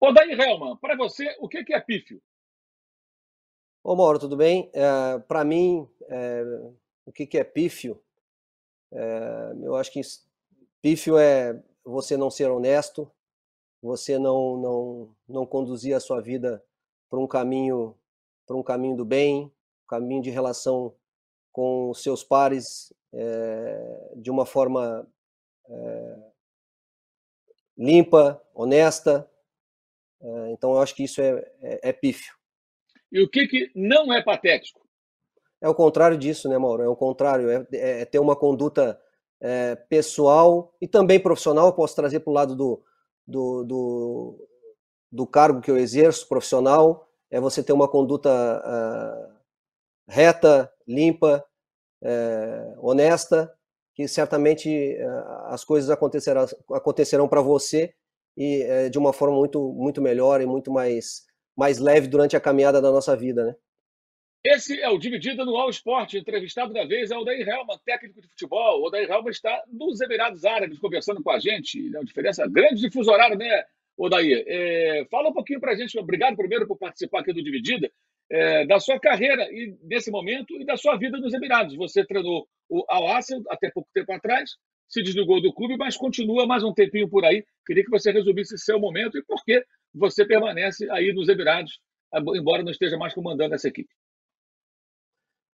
Odair Helman, para você, o que é pífio? Ô Mauro, tudo bem? É, para mim, é, o que, é pífio? É, eu acho que pífio é você não ser honesto, você não, não, não conduzir a sua vida para um caminho para um caminho do bem, caminho de relação com seus pares é, de uma forma é, limpa, honesta. É, então, eu acho que isso é, é, é pífio. E o que, que não é patético? É o contrário disso, né, Mauro? É o contrário, é, é ter uma conduta é, pessoal e também profissional. posso trazer para o lado do, do, do, do, cargo que eu exerço, profissional, é você ter uma conduta uh, reta, limpa, uh, honesta, que certamente uh, as coisas acontecerão, acontecerão para você e eh, de uma forma muito, muito melhor e muito mais, mais leve durante a caminhada da nossa vida, né? Esse é o Dividida no All Sport. Entrevistado da vez é o Daí Helman, técnico de futebol. O Daí Helman está nos Emirados Árabes conversando com a gente. É uma diferença grande de fuso horário, né, Odair? É, fala um pouquinho para a gente. Obrigado primeiro por participar aqui do Dividida. É, da sua carreira e nesse momento e da sua vida nos Emirados. Você treinou o Al Assel até pouco tempo atrás, se desligou do clube, mas continua mais um tempinho por aí. Queria que você resumisse seu momento e por que você permanece aí nos Emirados, embora não esteja mais comandando essa equipe.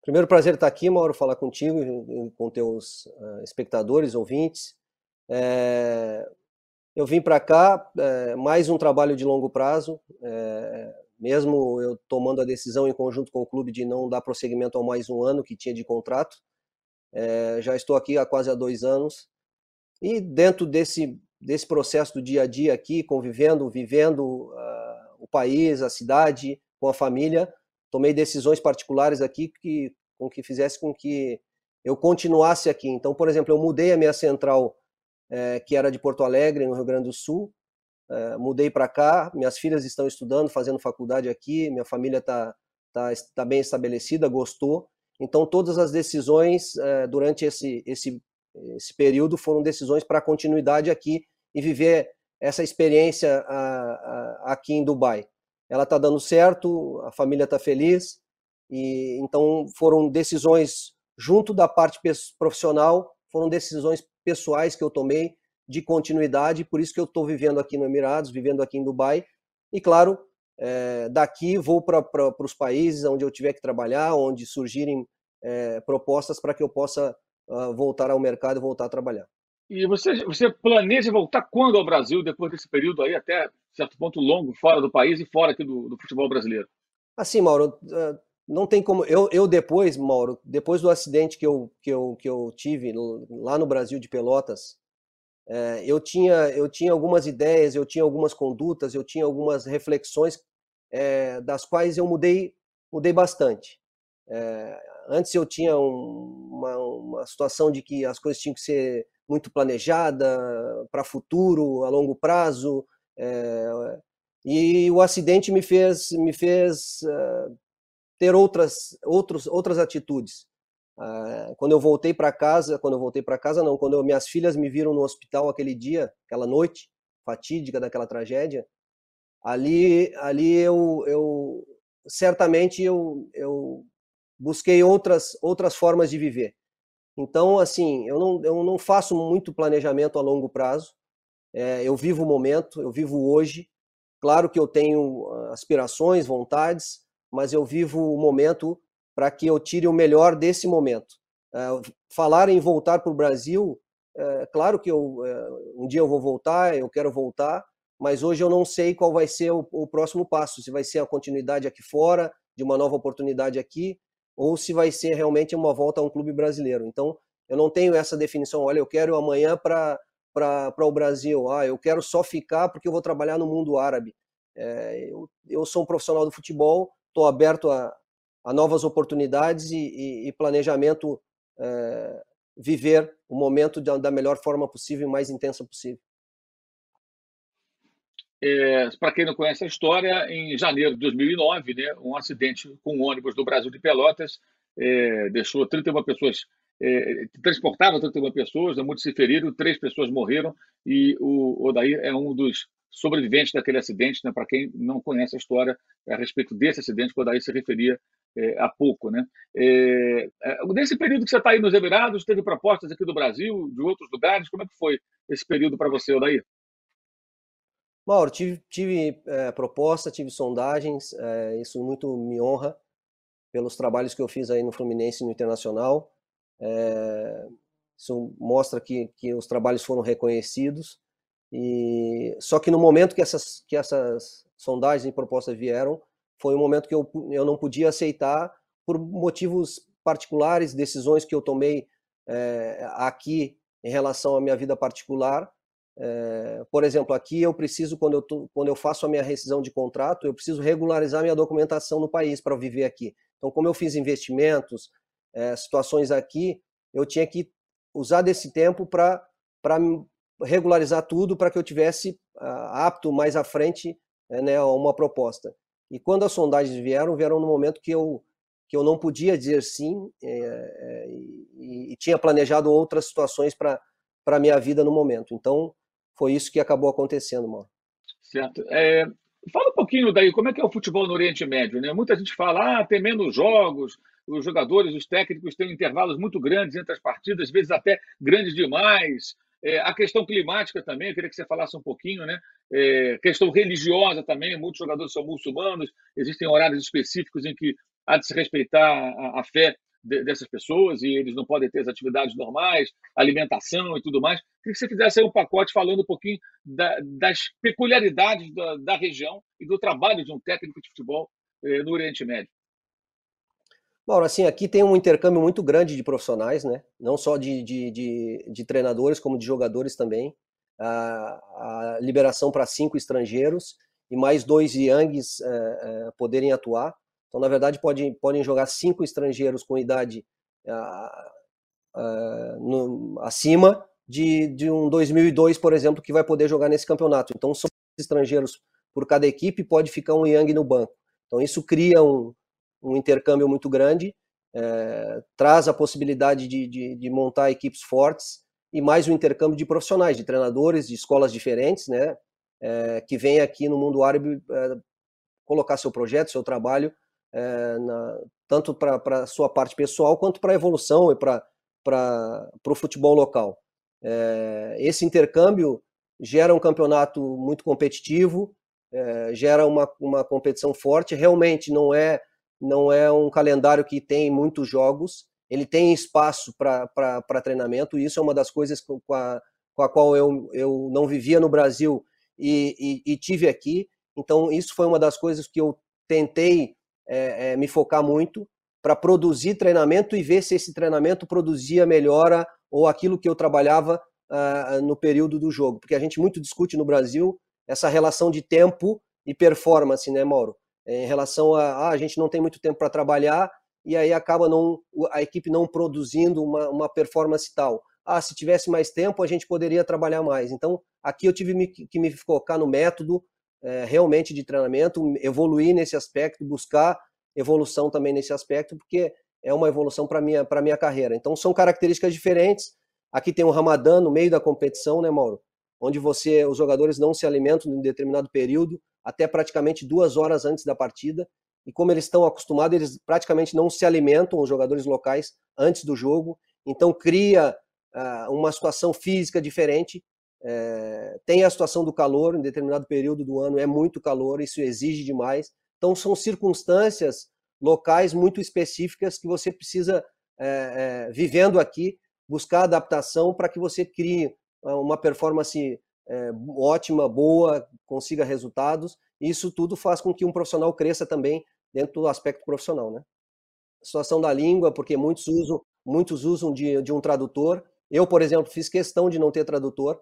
Primeiro prazer estar aqui, Mauro, falar contigo com teus uh, espectadores, ouvintes. É, eu vim para cá, é, mais um trabalho de longo prazo, é, mesmo eu tomando a decisão em conjunto com o clube de não dar prosseguimento ao mais um ano que tinha de contrato. Já estou aqui há quase há dois anos. E dentro desse, desse processo do dia a dia aqui, convivendo, vivendo uh, o país, a cidade, com a família, tomei decisões particulares aqui que com que fizesse com que eu continuasse aqui. Então, por exemplo, eu mudei a minha central, é, que era de Porto Alegre, no Rio Grande do Sul, é, mudei para cá. Minhas filhas estão estudando, fazendo faculdade aqui. Minha família está tá, tá bem estabelecida, gostou. Então, todas as decisões é, durante esse, esse, esse período foram decisões para continuidade aqui e viver essa experiência a, a, aqui em Dubai. Ela está dando certo, a família está feliz, e então foram decisões junto da parte profissional, foram decisões pessoais que eu tomei de continuidade, por isso que eu estou vivendo aqui no Emirados, vivendo aqui em Dubai, e claro, é, daqui vou para os países onde eu tiver que trabalhar, onde surgirem é, propostas para que eu possa uh, voltar ao mercado e voltar a trabalhar. E você, você planeja voltar quando ao Brasil, depois desse período aí, até certo ponto longo, fora do país e fora aqui do, do futebol brasileiro? Assim, Mauro, eh, não tem como. Eu, eu depois, Mauro, depois do acidente que eu, que eu, que eu tive lá no Brasil de Pelotas, é, eu, tinha, eu tinha algumas ideias, eu tinha algumas condutas, eu tinha algumas reflexões é, das quais eu mudei, mudei bastante. É, antes eu tinha um, uma, uma situação de que as coisas tinham que ser muito planejada para futuro, a longo prazo. É, e o acidente me fez, me fez ter outras, outros, outras atitudes. Quando eu voltei para casa, quando eu voltei para casa não, quando eu, minhas filhas me viram no hospital aquele dia, aquela noite fatídica daquela tragédia, ali, ali eu, eu certamente eu, eu busquei outras, outras formas de viver. Então, assim, eu não, eu não faço muito planejamento a longo prazo. É, eu vivo o momento, eu vivo hoje. Claro que eu tenho ah, aspirações, vontades, mas eu vivo o momento para que eu tire o melhor desse momento. É, falar em voltar para o Brasil, é, claro que eu, um dia eu vou voltar, eu quero voltar, mas hoje eu não sei qual vai ser o, o próximo passo, se vai ser a continuidade aqui fora, de uma nova oportunidade aqui, ou se vai ser realmente uma volta a um clube brasileiro. Então, eu não tenho essa definição, olha, eu quero amanhã para o Brasil, ah, eu quero só ficar porque eu vou trabalhar no mundo árabe. É, eu, eu sou um profissional do futebol, estou aberto a, a novas oportunidades e, e, e planejamento é, viver o momento da, da melhor forma possível e mais intensa possível. É, Para quem não conhece a história, em janeiro de 2009, né, um acidente com um ônibus do Brasil de Pelotas é, deixou 31 pessoas, é, transportava 31 pessoas, muitos se feriram, três pessoas morreram e o Odair é um dos sobrevivente daquele acidente, né? para quem não conhece a história a respeito desse acidente, quando aí se referia é, há pouco. Né? É, é, nesse período que você está aí nos Emirados, teve propostas aqui do Brasil, de outros lugares, como é que foi esse período para você, Odair? Mauro, tive, tive é, proposta, tive sondagens, é, isso muito me honra pelos trabalhos que eu fiz aí no Fluminense e no Internacional. É, isso mostra que, que os trabalhos foram reconhecidos. E só que no momento que essas, que essas sondagens e propostas vieram, foi um momento que eu, eu não podia aceitar por motivos particulares, decisões que eu tomei é, aqui em relação à minha vida particular. É, por exemplo, aqui eu preciso, quando eu, tô, quando eu faço a minha rescisão de contrato, eu preciso regularizar minha documentação no país para viver aqui. Então, como eu fiz investimentos, é, situações aqui, eu tinha que usar desse tempo para regularizar tudo para que eu tivesse uh, apto mais à frente né, a uma proposta. E quando as sondagens vieram, vieram no momento que eu, que eu não podia dizer sim é, é, e, e, tinha planejado outras situações para a minha vida no momento. Então, foi isso que acabou acontecendo, Mauro. Certo. É, fala um pouquinho daí, como é que é o futebol no Oriente Médio? Né? Muita gente fala, ah, tem menos jogos, os jogadores, os técnicos têm intervalos muito grandes entre as partidas, às vezes até grandes demais. É, a questão climática também, eu queria que você falasse um pouquinho, né? É, questão religiosa também, muitos jogadores são muçulmanos, existem horários específicos em que há de se respeitar a, a fé de, dessas pessoas e eles não podem ter as atividades normais, alimentação e tudo mais. Queria que você fizesse um pacote falando um pouquinho da, das peculiaridades da, da, região e do trabalho de um técnico de futebol é, no Oriente Médio. Mauro, assim, aqui tem um intercâmbio muito grande de profissionais, né? Não só de, de, de, de treinadores, como de jogadores também. A, a liberação para cinco estrangeiros e mais dois Yangs é, é, poderem atuar. Então, na verdade, pode, podem jogar cinco estrangeiros com idade no, acima de, de um 2002, por exemplo, que vai poder jogar nesse campeonato. Então, são estrangeiros por cada equipe, pode ficar um Yang no banco. Então, isso cria um, um intercâmbio muito grande, é, traz a possibilidade de, de, de, montar equipes fortes e mais um intercâmbio de profissionais, de treinadores, de escolas diferentes, né, é, que vêm aqui no mundo árabe é, colocar seu projeto, seu trabalho, na, tanto para a sua parte pessoal quanto para a evolução e para o futebol local. esse intercâmbio gera um campeonato muito competitivo, gera uma, uma competição forte, realmente não é não é um calendário que tem muitos jogos, ele tem espaço para treinamento, isso é uma das coisas com a, com a qual eu, eu não vivia no Brasil e, e, e tive aqui. Então, isso foi uma das coisas que eu tentei é, é, me focar muito para produzir treinamento e ver se esse treinamento produzia melhora ou aquilo que eu trabalhava uh, no período do jogo. Porque a gente muito discute no Brasil essa relação de tempo e performance, né, Mauro? em relação a ah, a gente não tem muito tempo para trabalhar e aí acaba não a equipe não produzindo uma, uma performance tal. Ah, se tivesse mais tempo a gente poderia trabalhar mais. Então aqui eu tive que me focar no método é, realmente de treinamento, evoluir nesse aspecto, buscar evolução também nesse aspecto, porque é uma evolução para minha para minha carreira. Então são características diferentes. Aqui tem o Ramadã no meio da competição, né, Mauro? Onde você os jogadores não se alimentam em determinado período até praticamente duas horas antes da partida. E como eles estão acostumados, eles praticamente não se alimentam, os jogadores locais, antes do jogo. Então cria uh, uma situação física diferente. É, tem a situação do calor, em determinado período do ano é muito calor, isso exige demais. Então são circunstâncias locais muito específicas que você precisa, é, é, vivendo aqui, buscar adaptação para que você crie uma performance ótima, boa, consiga resultados. Isso tudo faz com que um profissional cresça também dentro do aspecto profissional, né? Situação da língua, porque muitos usam, muitos usam de, de um tradutor. Eu, por exemplo, fiz questão de não ter tradutor.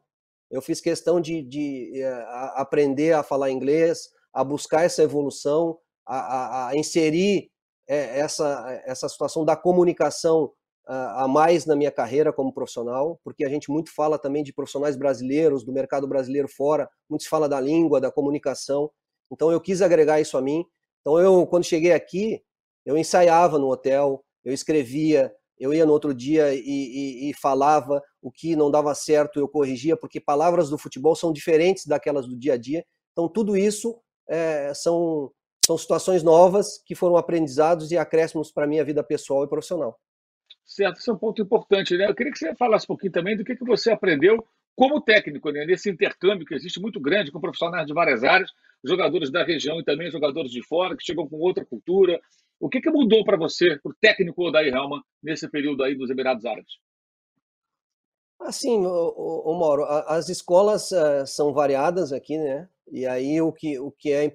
Eu fiz questão de, de eh, a, aprender a falar inglês, a buscar essa evolução, a, a, a inserir é, essa, essa situação da comunicação a mais na minha carreira como profissional, porque a gente muito fala também de profissionais brasileiros, do mercado brasileiro fora, muito se fala da língua, da comunicação. Então eu quis agregar isso a mim. Então eu, quando cheguei aqui, eu ensaiava no hotel, eu escrevia, eu ia no outro dia e, e, e, falava o que não dava certo, eu corrigia, porque palavras do futebol são diferentes daquelas do dia a dia. Então, tudo isso é, são, são situações novas que foram aprendizados e acréscimos para a minha vida pessoal e profissional. Certo, esse é um ponto importante. Né? Eu queria que você falasse um pouquinho também do que, que você aprendeu como técnico, né? nesse intercâmbio que existe muito grande com profissionais de várias áreas, jogadores da região e também jogadores de fora que chegam com outra cultura, o que, que mudou para você, para o técnico Odair Helman, nesse período aí dos Emirados Árabes? Assim, o, Mauro, as escolas uh, são variadas aqui, né? E aí o que, o que, é,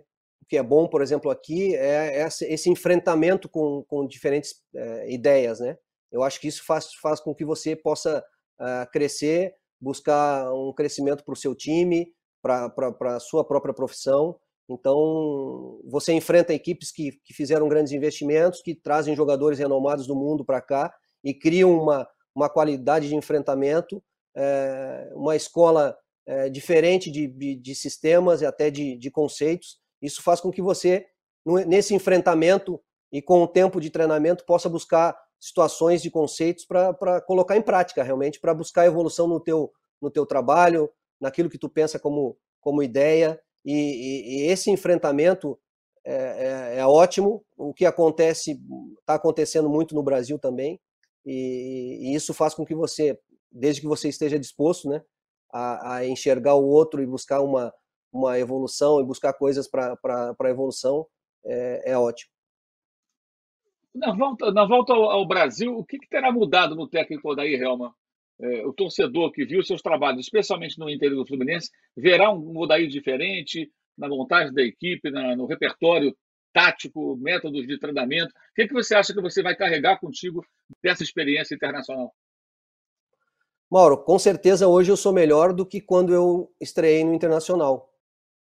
o que é bom, por exemplo, aqui é esse enfrentamento com, com diferentes uh, ideias, né? Eu acho que isso faz, faz com que você possa uh, crescer, buscar um crescimento para o seu time, para a sua própria profissão então, você enfrenta equipes que, que fizeram grandes investimentos, que trazem jogadores renomados do mundo para cá e criam uma, uma qualidade de enfrentamento, é, uma escola é, diferente de, de, de, sistemas e até de, de conceitos. Isso faz com que você, nesse enfrentamento e com o tempo de treinamento, possa buscar situações de conceitos para colocar em prática, realmente, para buscar evolução no teu, no teu trabalho, naquilo que tu pensa como, como ideia e, e, esse enfrentamento é, é, é, ótimo. O que acontece, está acontecendo muito no Brasil também, e, e, isso faz com que você, desde que você esteja disposto né, a, a enxergar o outro e buscar uma, uma evolução e buscar coisas para a evolução, é, é, ótimo. Na volta, na volta ao, ao Brasil, o que, que, terá mudado no técnico Odair Helma? É, o torcedor que viu seus trabalhos, especialmente no interior do Fluminense, verá um Odair diferente na montagem da equipe, na, no repertório tático, métodos de treinamento. O que, que você acha que você vai carregar contigo dessa experiência internacional? Mauro, com certeza hoje eu sou melhor do que quando eu estreiei no Internacional.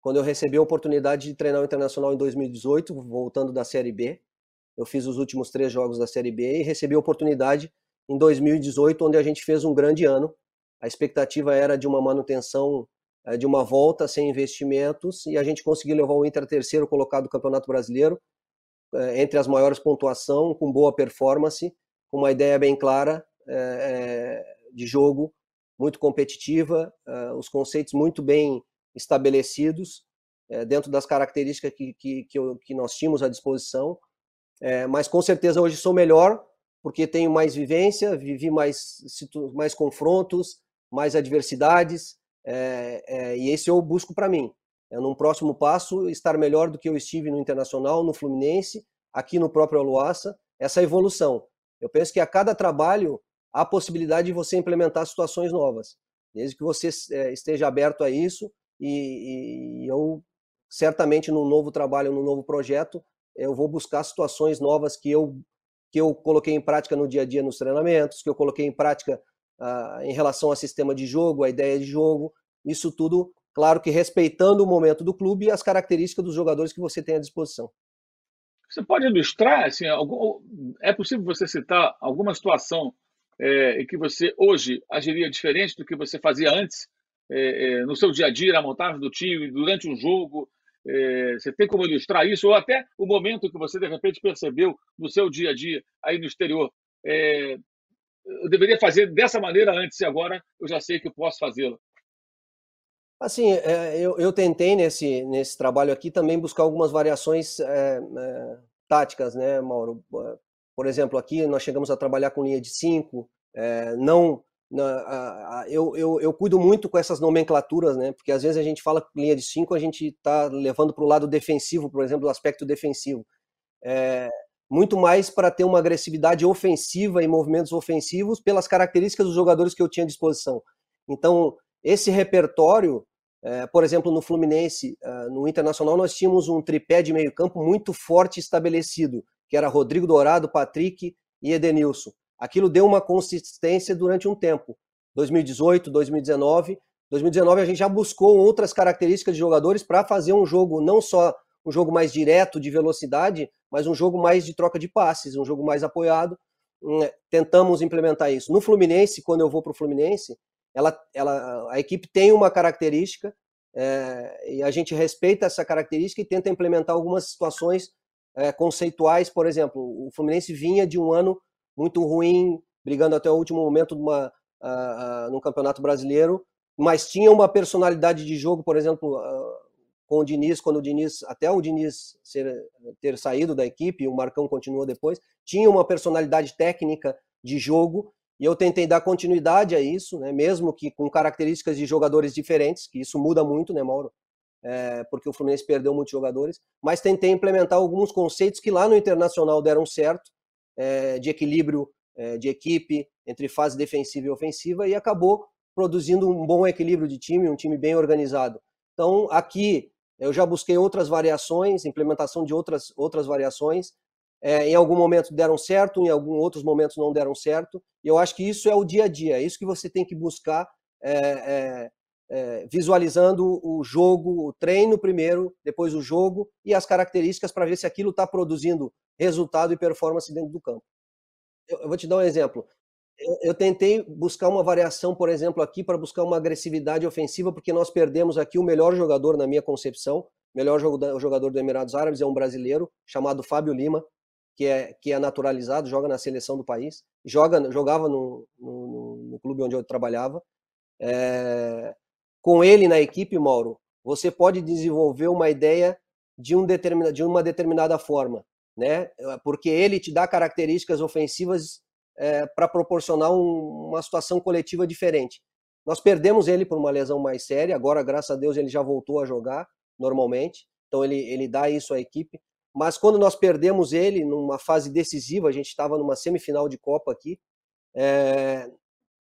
Quando eu recebi a oportunidade de treinar o Internacional em 2018, voltando da Série B, eu fiz os últimos três jogos da Série B e recebi a oportunidade em 2018, onde a gente fez um grande ano. A expectativa era de uma manutenção, eh, de uma volta sem investimentos, e a gente conseguiu levar o Inter terceiro colocado do Campeonato Brasileiro, eh, entre as maiores pontuação, com boa performance, com uma ideia bem clara é, de jogo, muito competitiva, os conceitos muito bem estabelecidos, dentro das características que, que, que nós tínhamos à disposição. mas com certeza hoje sou melhor, porque tenho mais vivência, vivi mais, mais confrontos, mais adversidades, é, é, e esse eu busco para mim. É, num próximo passo, estar melhor do que eu estive no Internacional, no Fluminense, aqui no próprio Aluaça, essa evolução. Eu penso que a cada trabalho há a possibilidade de você implementar situações novas, desde que você é, esteja aberto a isso, e, e eu certamente num novo trabalho, num novo projeto, eu vou buscar situações novas que eu que eu coloquei em prática no dia a dia nos treinamentos, que eu coloquei em prática ah, em relação ao sistema de jogo, a ideia de jogo, isso tudo, claro que respeitando o momento do clube e as características dos jogadores que você tem à disposição. Você pode ilustrar, assim, algum, é possível você citar alguma situação é, em que você hoje agiria diferente do que você fazia antes, é, é, no seu dia a dia, na montagem do time, durante um jogo, é, você tem como ilustrar isso? Ou até o momento que você, de repente, percebeu no seu dia a dia aí no exterior. É, eu deveria fazer dessa maneira antes e agora eu já sei que posso fazê-lo. Assim, é, eu, eu, tentei nesse, nesse trabalho aqui também buscar algumas variações é, é, táticas, né, Mauro? Por exemplo, aqui nós chegamos a trabalhar com linha de 5, é, não na, a, a, eu, eu, eu, cuido muito com essas nomenclaturas, né? Porque às vezes a gente fala linha de 5, a gente está levando para o lado defensivo, por exemplo, o aspecto defensivo. É, muito mais para ter uma agressividade ofensiva e movimentos ofensivos pelas características dos jogadores que eu tinha à disposição. Então, esse repertório, é, por exemplo, no Fluminense, é, no Internacional, nós tínhamos um tripé de meio-campo muito forte estabelecido, que era Rodrigo Dourado, Patrick e Edenilson aquilo deu uma consistência durante um tempo. 2018, 2019. 2019 a gente já buscou outras características de jogadores para fazer um jogo não só um jogo mais direto de velocidade, mas um jogo mais de troca de passes, um jogo mais apoiado. Hum, é, tentamos implementar isso. No Fluminense, quando eu vou para o Fluminense, ela, ela, a equipe tem uma característica é, e a gente respeita essa característica e tenta implementar algumas situações é, conceituais. Por exemplo, o Fluminense vinha de um ano muito ruim brigando até o último momento numa, uh, uh, no Campeonato Brasileiro, mas tinha uma personalidade de jogo, por exemplo, uh, com o Diniz, quando o Diniz, até o Diniz ser, ter saído da equipe, o Marcão continuou depois, tinha uma personalidade técnica de jogo, e eu tentei dar continuidade a isso, né, mesmo que com características de jogadores diferentes, que isso muda muito, né, Mauro? É, porque o Fluminense perdeu muitos jogadores, mas tentei implementar alguns conceitos que lá no Internacional deram certo, é, de equilíbrio é, de equipe entre fase defensiva e ofensiva, e acabou produzindo um bom equilíbrio de time, um time bem organizado. Então, aqui eu já busquei outras variações, implementação de outras, outras variações. É, em algum momento deram certo, em alguns outros momentos não deram certo. E eu acho que isso é o dia a dia, é isso que você tem que buscar, é, é, visualizando o jogo, o treino primeiro, depois o jogo e as características para ver se aquilo está produzindo resultado e performance dentro do campo. Eu, eu vou te dar um exemplo eu, tentei buscar uma variação, por exemplo, aqui para buscar uma agressividade ofensiva, porque nós perdemos aqui o melhor jogador, na minha concepção, melhor jogador do Emirados Árabes é um brasileiro chamado Fábio Lima, que é, que é naturalizado, joga na seleção do país, joga, jogava no, no, no clube onde eu trabalhava. É, com ele na equipe, Mauro, você pode desenvolver uma ideia de, um determina, de uma determinada forma, né? Porque ele te dá características ofensivas é, para proporcionar um, uma situação coletiva diferente. Nós perdemos ele por uma lesão mais séria, agora, graças a Deus, ele já voltou a jogar normalmente, então ele, ele dá isso à equipe. Mas quando nós perdemos ele numa fase decisiva, a gente estava numa semifinal de Copa aqui, é,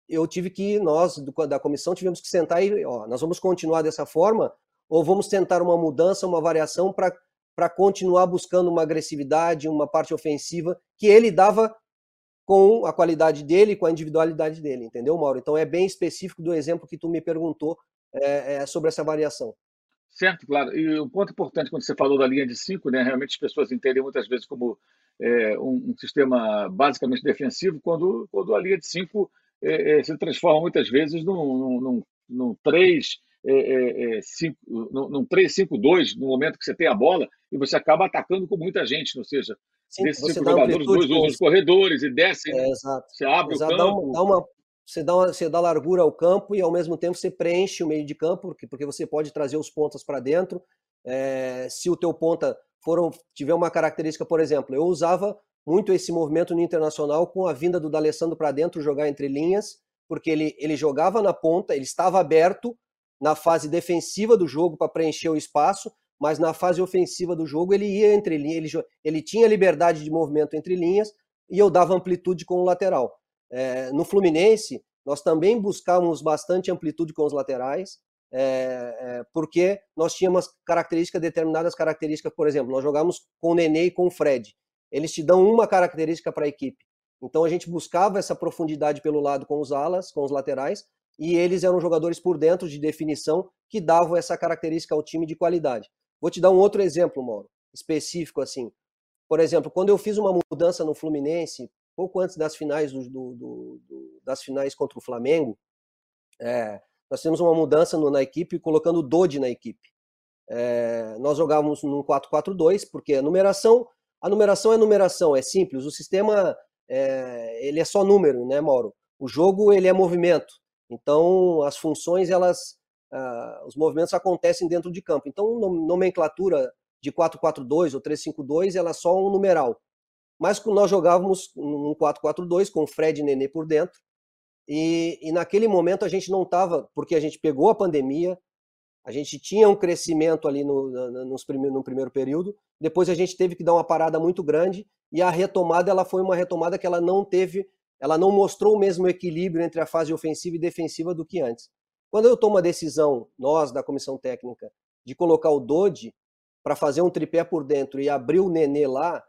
eu tive que, nós da comissão, tivemos que sentar e, ó, nós vamos continuar dessa forma ou vamos tentar uma mudança, uma variação para continuar buscando uma agressividade, uma parte ofensiva que ele dava com a qualidade dele, com a individualidade dele, entendeu, Mauro? Então é bem específico do exemplo que tu me perguntou é, é, sobre essa variação. Certo, claro. E um ponto importante quando você falou da linha de cinco, né? Realmente as pessoas entendem muitas vezes como é, um, um, sistema basicamente defensivo, quando, quando a linha de cinco é, é, se transforma muitas vezes num, num, num 3, é, 5, num 3-5-2, no momento que você tem a bola, e você acaba atacando com muita gente, ou seja, Sim, desses cinco jogadores, dois usam os corredores e descem. É. Você abre exato, o campo. Dá uma, dá uma, você, dá uma, você dá largura ao campo e ao mesmo tempo você preenche o meio de campo, porque, porque você pode trazer os pontas para dentro. É, se o teu ponta foram, tiver uma característica, por exemplo, eu usava muito esse movimento no Internacional com a vinda do D'Alessandro para dentro jogar entre linhas, porque ele, ele jogava na ponta, ele estava aberto na fase defensiva do jogo para preencher o espaço, mas na fase ofensiva do jogo ele ia entre linhas, ele, ele tinha liberdade de movimento entre linhas e eu dava amplitude com o lateral. É, no Fluminense, nós também buscávamos bastante amplitude com os laterais, é, é, porque nós tínhamos características, determinadas características, por exemplo, nós jogávamos com o Nenê e com o Fred. Eles te dão uma característica para a equipe. Então a gente buscava essa profundidade pelo lado com os alas, com os laterais, e eles eram jogadores por dentro de definição que davam essa característica ao time de qualidade. Vou te dar um outro exemplo, Mauro, específico assim. Por exemplo, quando eu fiz uma mudança no Fluminense, pouco antes das finais do, do, do, das finais contra o Flamengo, é, nós temos uma mudança no, na equipe colocando o Dodi na equipe. É, nós jogávamos num 4-4-2 porque a numeração a numeração é numeração, é simples. O sistema é, ele é só número, né, Mauro? O jogo ele é movimento. Então as funções elas uh, os movimentos acontecem dentro de campo. Então, nomenclatura de 4-4-2 ou 3-5-2, ela é só um numeral. Mas nós jogávamos um 4-4-2 com o Fred e Nenê por dentro, e, e naquele momento a gente não estava, porque a gente pegou a pandemia, a gente tinha um crescimento ali no, no, no primeiro período, depois a gente teve que dar uma parada muito grande, e a retomada ela foi uma retomada que ela não teve, ela não mostrou o mesmo equilíbrio entre a fase ofensiva e defensiva do que antes. Quando eu tomo a decisão, nós da comissão técnica, de colocar o Dodi para fazer um tripé por dentro e abrir o Nenê lá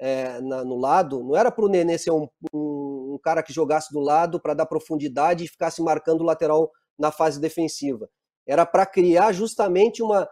é, na, no lado, não era para o Nenê ser um, um, um, cara que jogasse do lado para dar profundidade e ficasse marcando o lateral na fase defensiva. Era para criar justamente uma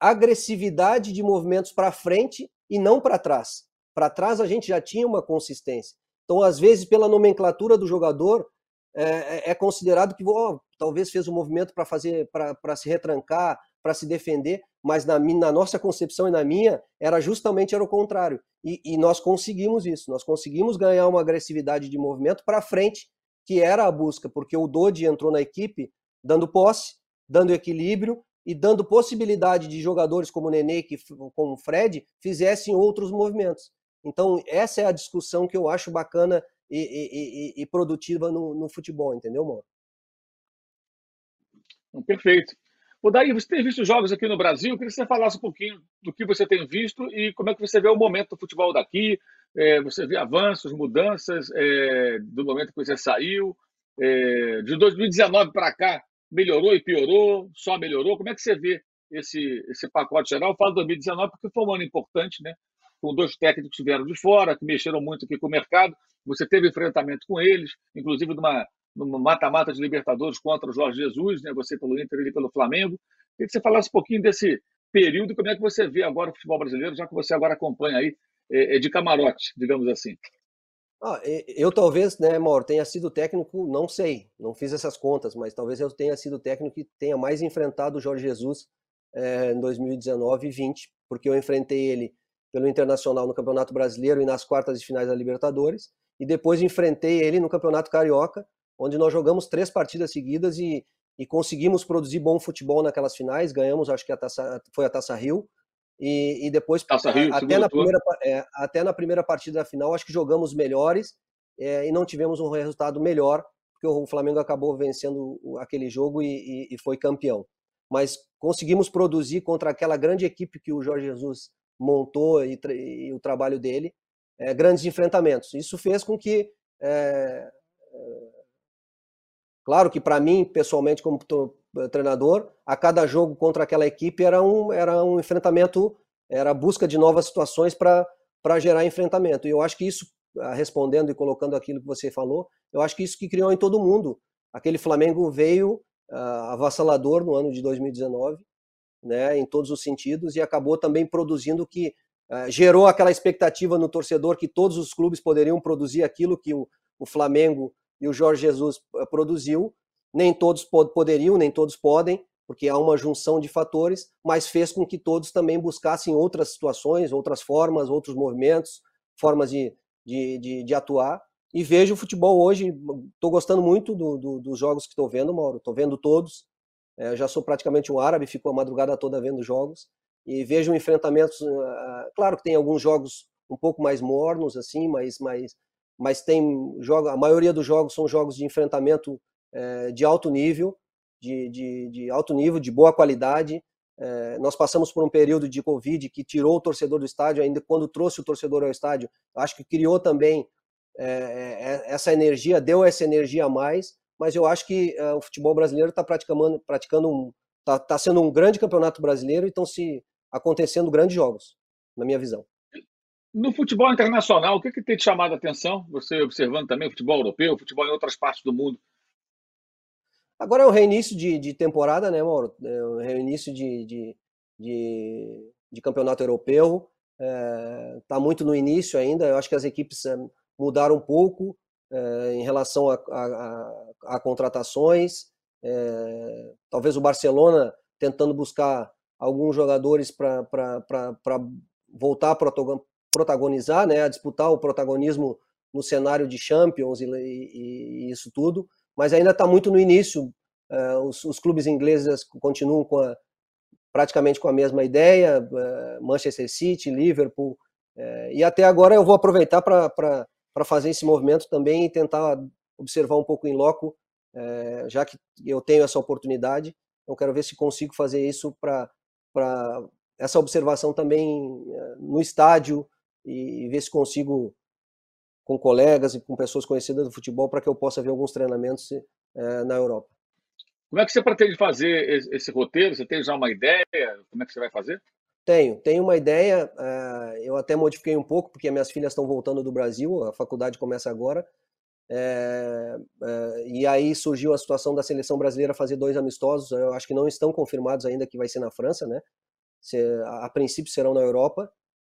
agressividade de movimentos para frente e não para trás. Para trás a gente já tinha uma consistência. Então, às vezes, pela nomenclatura do jogador, é, é, é considerado que oh, talvez fez um movimento para fazer para se retrancar, para se defender, mas na, na nossa concepção e na minha, era justamente era o contrário. E, e nós conseguimos isso, nós conseguimos ganhar uma agressividade de movimento para frente, que era a busca, porque o Dodi entrou na equipe dando posse, dando equilíbrio e dando possibilidade de jogadores como o Nenê, que, como o Fred, fizessem outros movimentos. Então, essa é a discussão que eu acho bacana e, e, e, e produtiva no, no, futebol, entendeu, Mauro? Perfeito. O Daí, você tem visto jogos aqui no Brasil? Eu queria que você falasse um pouquinho do que você tem visto e como é que você vê o momento do futebol daqui. É, você vê avanços, mudanças é, do momento que você saiu. É, de 2019 para cá, melhorou e piorou? Só melhorou? Como é que você vê esse, esse pacote geral? Eu falo 2019 porque foi um ano importante, né? Com dois técnicos que vieram de fora, que mexeram muito aqui com o mercado. Você teve enfrentamento com eles, inclusive numa no mata-mata de Libertadores contra o Jorge Jesus, né? você pelo Inter e pelo Flamengo. Queria que você falasse um pouquinho desse período, como é que você vê agora o futebol brasileiro, já que você agora acompanha aí é, é de camarote, digamos assim. Ah, eu talvez, né, Mauro, tenha sido técnico, não sei, não fiz essas contas, mas talvez eu tenha sido técnico que tenha mais enfrentado o Jorge Jesus é, em 2019 e 20, porque eu enfrentei ele pelo Internacional no Campeonato Brasileiro e nas quartas de finais da Libertadores, e depois enfrentei ele no Campeonato Carioca onde nós jogamos três partidas seguidas e, e conseguimos produzir bom futebol naquelas finais, ganhamos, acho que a taça, foi a Taça Rio, e, e depois Rio, até, na primeira, é, até na primeira partida da final, acho que jogamos melhores é, e não tivemos um resultado melhor, porque o Flamengo acabou vencendo aquele jogo e, e, e foi campeão. Mas conseguimos produzir contra aquela grande equipe que o Jorge Jesus montou e, e o trabalho dele, é, grandes enfrentamentos. Isso fez com que é, Claro que para mim, pessoalmente, como treinador, a cada jogo contra aquela equipe era um, era um enfrentamento, era a busca de novas situações para gerar enfrentamento. E eu acho que isso, ah, respondendo e colocando aquilo que você falou, eu acho que isso que criou em todo mundo. Aquele Flamengo veio uh, avassalador no ano de 2019, né, em todos os sentidos, e acabou também produzindo que uh, gerou aquela expectativa no torcedor que todos os clubes poderiam produzir aquilo que o, o Flamengo e o Jorge Jesus produziu. Nem todos poderiam, nem todos podem, porque há uma junção de fatores, mas fez com que todos também buscassem outras situações, outras formas, outros movimentos, formas de, de, de, de atuar. E vejo o futebol hoje, estou gostando muito do, do, dos jogos que estou vendo, Mauro, estou vendo todos. É, já sou praticamente um árabe, fico a madrugada toda vendo jogos. E vejo enfrentamentos, uh, claro que tem alguns jogos um pouco mais mornos, assim, mas, mas mas tem jogo, a maioria dos jogos são jogos de enfrentamento é, de alto nível, de, de, de, alto nível, de boa qualidade. É, nós passamos por um período de Covid que tirou o torcedor do estádio, ainda quando trouxe o torcedor ao estádio, acho que criou também é, essa energia, deu essa energia a mais, mas eu acho que o futebol brasileiro está praticando, praticando um, está tá sendo um grande campeonato brasileiro e estão se acontecendo grandes jogos, na minha visão. No futebol internacional, o que, que tem te chamado a atenção? Você observando também o futebol europeu, futebol em outras partes do mundo? Agora é o reinício de, de temporada, né, Mauro? É o reinício de, de, de, de campeonato europeu. Está é, muito no início ainda. Eu acho que as equipes é, mudaram um pouco é, em relação a, a, a, a contratações. É, talvez o Barcelona tentando buscar alguns jogadores para voltar para protagonizar, né, a disputar o protagonismo no cenário de Champions e, e, e isso tudo, mas ainda está muito no início. Uh, os, os, clubes ingleses continuam com a, praticamente com a mesma ideia, uh, Manchester City, Liverpool, uh, e até agora eu vou aproveitar para fazer esse movimento também e tentar observar um pouco em loco, já que eu tenho essa oportunidade, então quero ver se consigo fazer isso para essa observação também no estádio, e ver se consigo, com colegas e com pessoas conhecidas do futebol, para que eu possa ver alguns treinamentos é, na Europa. Como é que você pretende fazer esse, roteiro? Você tem já uma ideia? Como é que você vai fazer? Tenho, tenho uma ideia. Uh, eu até modifiquei um pouco, porque minhas filhas estão voltando do Brasil, a faculdade começa agora. É, é, e aí surgiu a situação da seleção brasileira fazer dois amistosos. Eu acho que não estão confirmados ainda que vai ser na França, né? Se, a, a princípio serão na Europa.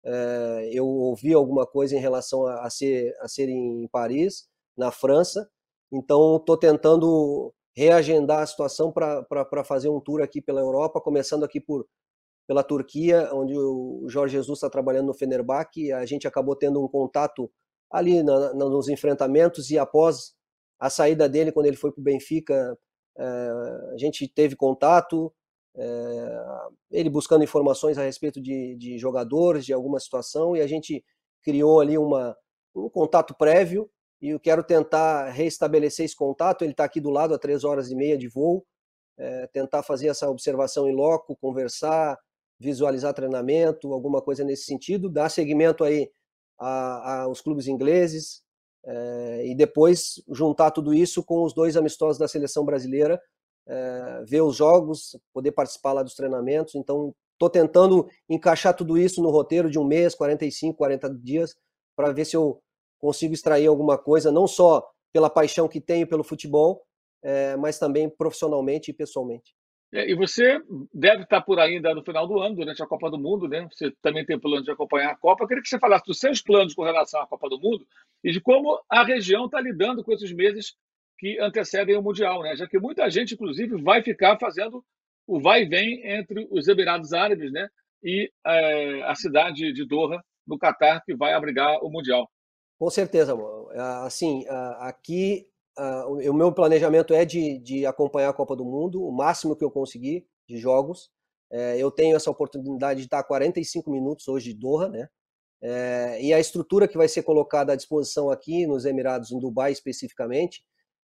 É, eu ouvi alguma coisa em relação a, a, ser, a ser em Paris, na França, então estou tentando reagendar a situação para fazer um tour aqui pela Europa, começando aqui por, pela Turquia, onde o Jorge Jesus está trabalhando no Fenerbahçe. A gente acabou tendo um contato ali na, na, nos enfrentamentos e após a saída dele, quando ele foi para o Benfica, é, a gente teve contato, é, ele buscando informações a respeito de, de, jogadores, de alguma situação, e a gente criou ali uma, um contato prévio, e eu quero tentar restabelecer esse contato. Ele está aqui do lado, a três horas e meia de voo, é, tentar fazer essa observação em loco, conversar, visualizar treinamento, alguma coisa nesse sentido, dar seguimento aí aos clubes ingleses é, e depois juntar tudo isso com os dois amistosos da seleção brasileira, é, ver os jogos, poder participar lá dos treinamentos. Então, estou tentando encaixar tudo isso no roteiro de um mês, 45, 40 dias, para ver se eu consigo extrair alguma coisa, não só pela paixão que tenho pelo futebol, é, mas também profissionalmente e pessoalmente. É, e você deve estar por aí ainda no final do ano, durante a Copa do Mundo, né? Você também tem plano de acompanhar a Copa. Eu queria que você falasse dos seus planos com relação à Copa do Mundo e de como a região está lidando com esses meses que antecedem o Mundial, né? Já que muita gente, inclusive, vai ficar fazendo o vai e vem entre os Emirados Árabes, né? E é, a cidade de Doha, no Catar, que vai abrigar o Mundial. Com certeza, amor. Assim, aqui uh, o meu planejamento é de, de, acompanhar a Copa do Mundo, o máximo que eu conseguir de jogos. É, eu tenho essa oportunidade de estar 45 minutos hoje de Doha, né? É, e a estrutura que vai ser colocada à disposição aqui nos Emirados, em Dubai especificamente,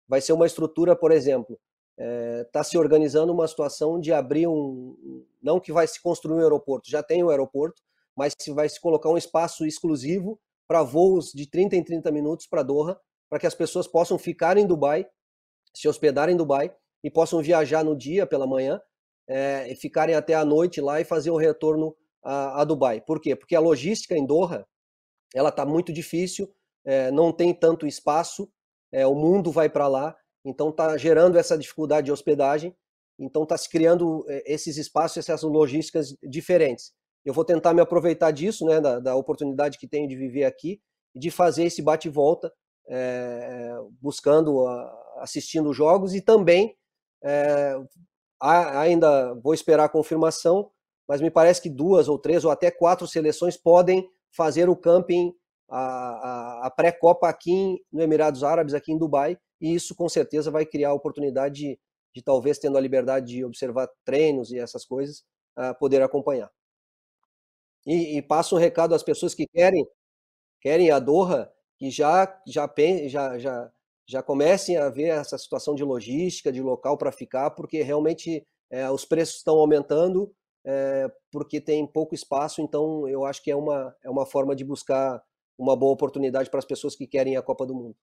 vai ser uma estrutura, por exemplo, está é, tá se organizando uma situação de abrir um. Não que vai se construir um aeroporto, já tem o um aeroporto, mas se vai se colocar um espaço exclusivo para voos de 30 em 30 minutos para Doha, para que as pessoas possam ficar em Dubai, se hospedar em Dubai e possam viajar no dia pela manhã é, e ficarem até a noite lá e fazer o retorno a, a Dubai. Por quê? Porque a logística em Doha ela está muito difícil, é, não tem tanto espaço, é, o mundo vai para lá, então está gerando essa dificuldade de hospedagem, então está se criando esses espaços, essas logísticas diferentes. Eu vou tentar me aproveitar disso, né, da, da oportunidade que tenho de viver aqui de fazer esse bate-volta é, buscando, assistindo jogos e também é, ainda vou esperar a confirmação, mas me parece que duas ou três ou até quatro seleções podem fazer o camping, a, a, a pré-copa aqui no Emirados Árabes, aqui em Dubai, e isso com certeza vai criar a oportunidade de, de talvez tendo a liberdade de observar treinos e essas coisas, uh, poder acompanhar. E, e passo um recado às pessoas que querem querem a Doha, que já já já já, já comecem a ver essa situação de logística, de local para ficar, porque realmente é, os preços estão aumentando, é, porque tem pouco espaço, então eu acho que é uma, é uma forma de buscar uma boa oportunidade para as pessoas que querem a Copa do Mundo.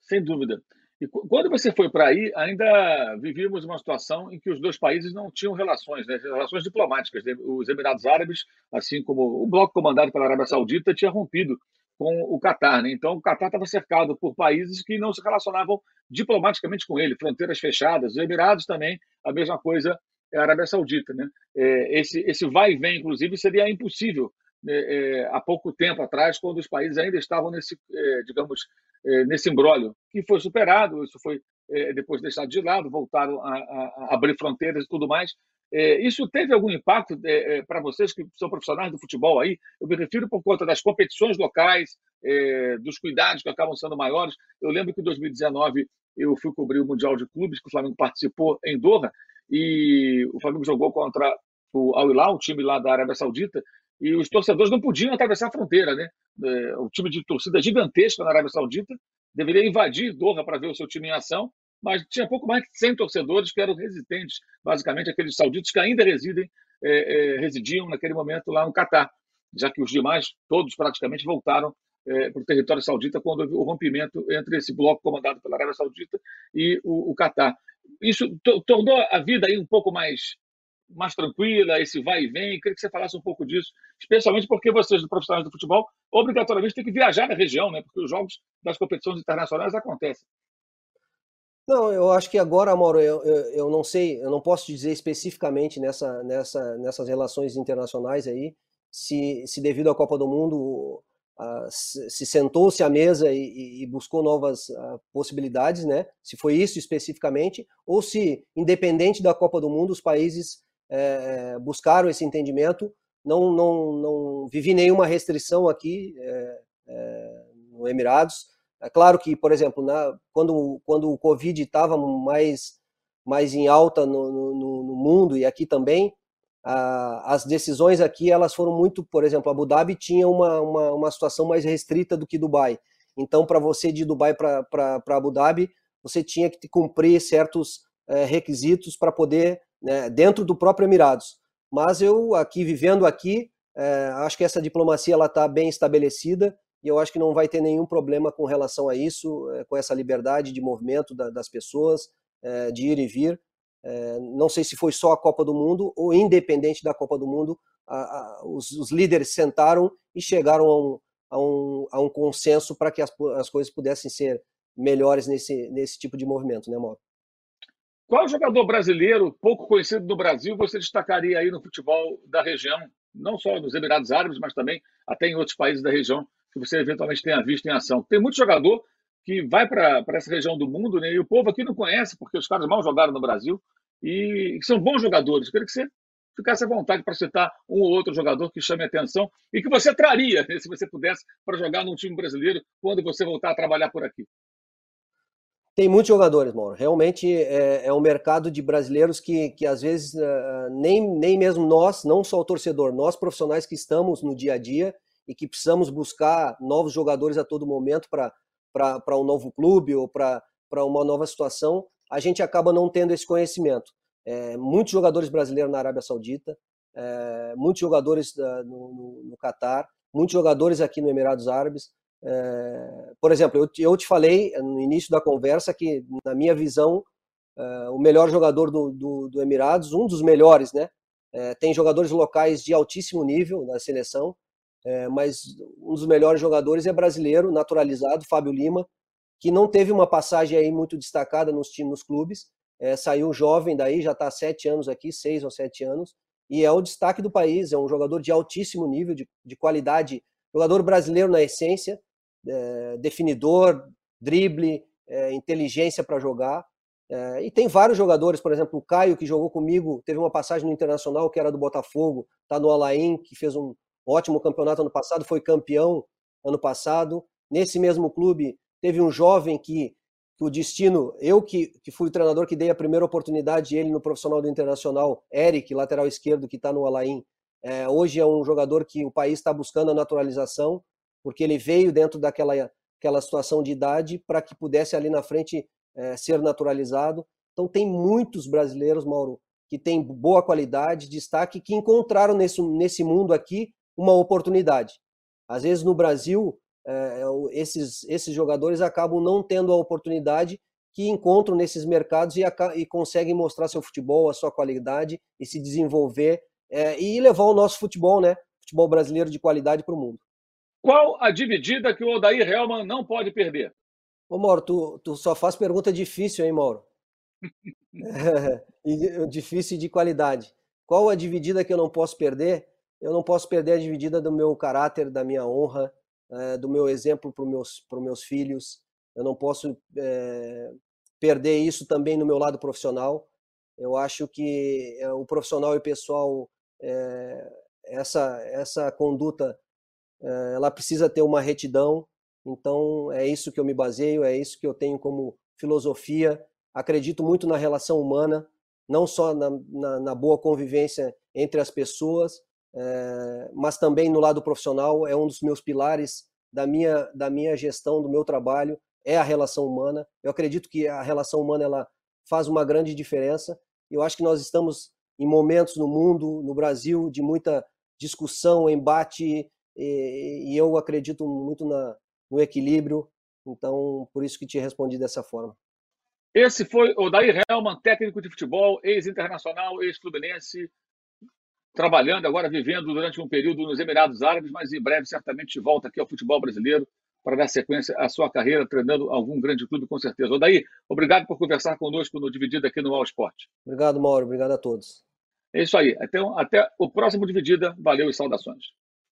Sem dúvida. E quando você foi para aí, ainda vivíamos uma situação em que os dois países não tinham relações, né? relações diplomáticas. Os Emirados Árabes, assim como o bloco comandado pela Arábia Saudita, tinha rompido com o Catar. Né? Então, o Catar estava cercado por países que não se relacionavam diplomaticamente com ele, fronteiras fechadas. Os Emirados também, a mesma coisa, é a Arábia Saudita. Né? É, esse, esse vai e vem, inclusive, seria impossível é, há pouco tempo atrás, quando os países ainda estavam nesse, é, digamos, é, nesse embrólio, que foi superado, isso foi é, depois deixado de lado, voltaram a, a, a abrir fronteiras e tudo mais. É, isso teve algum impacto é, é, para vocês que são profissionais do futebol aí? Eu me refiro por conta das competições locais, é, dos cuidados que acabam sendo maiores. Eu lembro que em 2019 eu fui cobrir o Mundial de Clubes, que o Flamengo participou em Doha, e o Flamengo jogou contra o Al Hilal, o time lá da Arábia Saudita, e os torcedores não podiam atravessar a fronteira, né? É, o time de torcida gigantesca na Arábia Saudita deveria invadir Doha para ver o seu time em ação, mas tinha pouco mais de 100 torcedores que eram residentes, basicamente aqueles sauditos que ainda residem, é, é, residiam naquele momento lá no Catar, já que os demais, todos praticamente, voltaram é, para o território saudita quando houve o rompimento entre esse bloco comandado pela Arábia Saudita e o, o Catar. Isso tornou a vida aí um pouco mais mais tranquila, esse vai e vem. Queria que você falasse um pouco disso, especialmente porque vocês, profissionais do futebol, obrigatoriamente têm que viajar na região, né? porque os jogos das competições internacionais acontecem. Não, eu acho que agora, Mauro, eu, eu, eu, não sei, eu não posso dizer especificamente nessa, nessa, nessas relações internacionais aí, se, se devido à Copa do Mundo uh, se sentou-se à mesa e, e buscou novas uh, possibilidades, né? Se foi isso especificamente, ou se, independente da Copa do Mundo, os países é, buscaram esse entendimento. Não, não, não vivi nenhuma restrição aqui é, é, no Emirados. É claro que, por exemplo, na, quando, quando o Covid estava mais, mais em alta no, no, no mundo e aqui também, as decisões aqui elas foram muito, por exemplo, Abu Dhabi tinha uma, uma, uma situação mais restrita do que Dubai. Então, para você de Dubai para Abu Dhabi, você tinha que cumprir certos é, requisitos para poder, né, dentro do próprio Emirados. Mas eu aqui, vivendo aqui, é, acho que essa diplomacia ela está bem estabelecida e eu acho que não vai ter nenhum problema com relação a isso, é, com essa liberdade de movimento da, das pessoas, de ir e vir. É, não sei se foi só a Copa do Mundo ou independente da Copa do Mundo, a, a, os, os, líderes sentaram e chegaram a um, a um, a um consenso para que as, as coisas pudessem ser melhores nesse, nesse tipo de movimento, né, Mauro? Qual jogador brasileiro pouco conhecido no Brasil você destacaria aí no futebol da região, não só nos Emirados Árabes, mas também até em outros países da região que você eventualmente tenha visto em ação? Tem muito jogador que vai para essa região do mundo, né? E o povo aqui não conhece, porque os caras mal jogaram no Brasil e são bons jogadores. Eu queria que você ficasse à vontade para citar um ou outro jogador que chame a atenção e que você traria, né, se você pudesse, para jogar num time brasileiro quando você voltar a trabalhar por aqui. Tem muitos jogadores, Mauro. Realmente é, é um mercado de brasileiros que, que às vezes uh, nem, nem mesmo nós, não só o torcedor, nós profissionais que estamos no dia a dia e que precisamos buscar novos jogadores a todo momento para um novo clube ou para uma nova situação, a gente acaba não tendo esse conhecimento. É, muitos jogadores brasileiros na Arábia Saudita, é, muitos jogadores da, no, no, no Catar, muitos jogadores aqui no Emirados Árabes. É, por exemplo, eu, eu te falei no início da conversa que, na minha visão, é, o melhor jogador do, do, do, Emirados, um dos melhores, né? É, tem jogadores locais de altíssimo nível na seleção, mas um dos melhores jogadores é brasileiro, naturalizado, Fábio Lima, que não teve uma passagem aí muito destacada nos times, nos clubes, saiu jovem daí, já está há sete anos aqui, seis ou sete anos, e é o destaque do país, é um jogador de altíssimo nível, de, de qualidade, jogador brasileiro na essência, é, definidor, drible, é, inteligência para jogar, é, e tem vários jogadores, por exemplo, o Caio, que jogou comigo, teve uma passagem no Internacional, que era do Botafogo, está no Alain, que fez um, ótimo campeonato ano passado, foi campeão ano passado. Nesse mesmo clube, teve um jovem que, que o destino, eu que, que fui o treinador que dei a primeira oportunidade ele no profissional do Internacional, Eric, lateral esquerdo, que está no Alain, é, hoje é um jogador que o país está buscando a naturalização, porque ele veio dentro daquela aquela situação de idade para que pudesse ali na frente é, ser naturalizado. Então tem muitos brasileiros, Mauro, que têm boa qualidade, destaque, que encontraram nesse, nesse mundo aqui uma oportunidade. Às vezes no Brasil, é, esses, esses jogadores acabam não tendo a oportunidade que encontram nesses mercados e, e conseguem mostrar seu futebol, a sua qualidade e se desenvolver é, e levar o nosso futebol, né? Futebol brasileiro de qualidade para o mundo. Qual a dividida que o Odair Helman não pode perder? Ô, Mauro, tu, tu só faz pergunta difícil, hein, Mauro? é, difícil de qualidade. Qual a dividida que eu não posso perder? eu não posso perder a dividida do meu caráter, da minha honra, é, do meu exemplo para os meus, meus filhos. Eu não posso é, perder isso também no meu lado profissional. Eu acho que é, o profissional e o pessoal, essa, essa conduta, ela precisa ter uma retidão. Então, é isso que eu me baseio, é isso que eu tenho como filosofia. Acredito muito na relação humana, não só na, na, na boa convivência entre as pessoas, é, mas também no lado profissional é um dos meus pilares da minha, da minha gestão, do meu trabalho, é a relação humana. Eu acredito que a relação humana ela faz uma grande diferença. Eu acho que nós estamos em momentos no mundo, no Brasil, de muita discussão, embate, e, e eu acredito muito na, no equilíbrio. Então, por isso que te respondi dessa forma. Esse foi o Daí Helman, técnico de futebol, ex-internacional, ex-fluminense, trabalhando agora, vivendo durante um período nos Emirados Árabes, mas em breve certamente volta aqui ao futebol brasileiro para dar sequência à sua carreira, treinando algum grande clube, com certeza. Daí, obrigado por conversar conosco no Dividida aqui no All Sport. Obrigado, Mauro. Obrigado a todos. É isso aí. Até, até o próximo Dividida. Valeu e saudações.